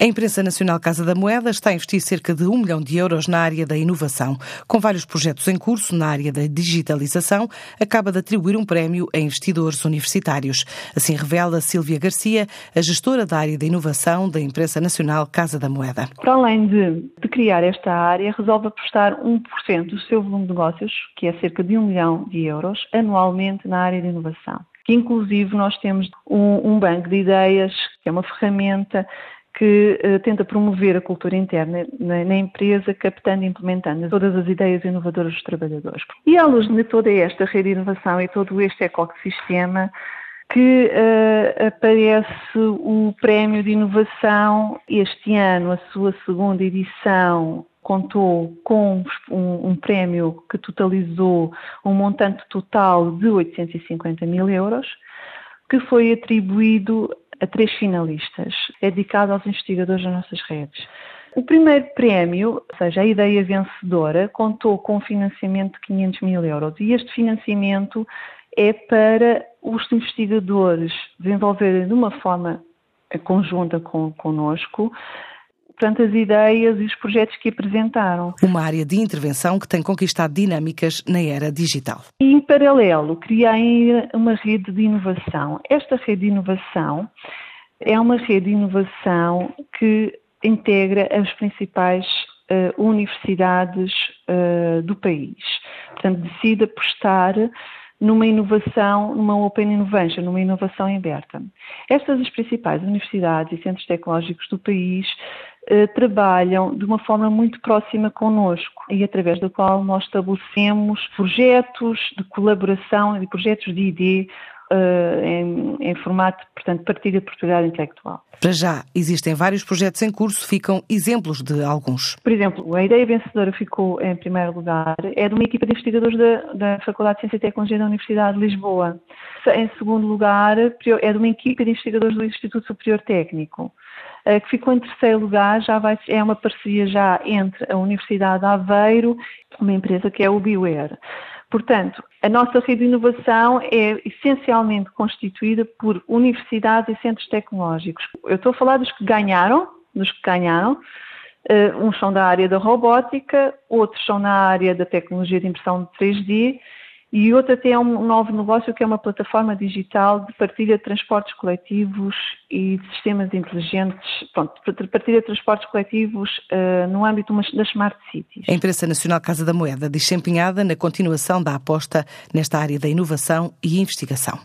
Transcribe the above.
A Imprensa Nacional Casa da Moeda está a investir cerca de um milhão de euros na área da inovação. Com vários projetos em curso na área da digitalização, acaba de atribuir um prémio a investidores universitários. Assim revela Silvia Garcia, a gestora da área da inovação da Imprensa Nacional Casa da Moeda. Para além de, de criar esta área, resolve apostar 1% do seu volume de negócios, que é cerca de um milhão de euros, anualmente na área de inovação. Que inclusive nós temos um, um banco de ideias, que é uma ferramenta que uh, tenta promover a cultura interna na, na, empresa, captando e implementando todas as ideias inovadoras dos trabalhadores. E à luz de toda esta rede de inovação e todo este ecossistema, que uh, aparece o Prémio de Inovação este ano, a sua segunda edição, contou com um, um, prémio que totalizou um montante total de 850 mil euros, que foi atribuído a três finalistas. É dedicado aos investigadores das nossas redes. O primeiro prémio, ou seja, a ideia vencedora, contou com um financiamento de 500 mil euros e este financiamento é para os investigadores desenvolverem de uma forma conjunta com, connosco portanto, as ideias e os projetos que apresentaram. Uma área de intervenção que tem conquistado dinâmicas na era digital. E, em paralelo, criei uma rede de inovação. Esta rede de inovação é uma rede de inovação que integra as principais uh, universidades uh, do país. Portanto, decide apostar numa inovação, numa Open Innovation, numa inovação aberta. Estas as principais universidades e centros tecnológicos do país trabalham de uma forma muito próxima connosco e através da qual nós estabelecemos projetos de colaboração e projetos de ID Uh, em, em, formato, portanto, partilha de propriedade intelectual. Para já, existem vários projetos em curso, ficam exemplos de alguns. Por exemplo, a ideia vencedora ficou em primeiro lugar, é de uma equipa de investigadores da, da Faculdade de Ciência e Tecnologia da Universidade de Lisboa. Em segundo lugar, é de uma equipa de investigadores do Instituto Superior Técnico que ficou em terceiro lugar, já vai, é uma parceria já entre a Universidade de Aveiro uma empresa que é o Beware. Portanto, a nossa rede de inovação é essencialmente constituída por universidades e centros tecnológicos. Eu estou a falar dos que ganharam, dos que ganharam. Uh, uns são da área da robótica, outros são na área da tecnologia de impressão de 3D e outro até é um novo negócio que é uma plataforma digital de partilha de transportes coletivos e de sistemas inteligentes, pronto, partilha de transportes coletivos uh, no âmbito das Smart Cities. A Imprensa Nacional Casa da Moeda diz empenhada na continuação da aposta nesta área da inovação e investigação.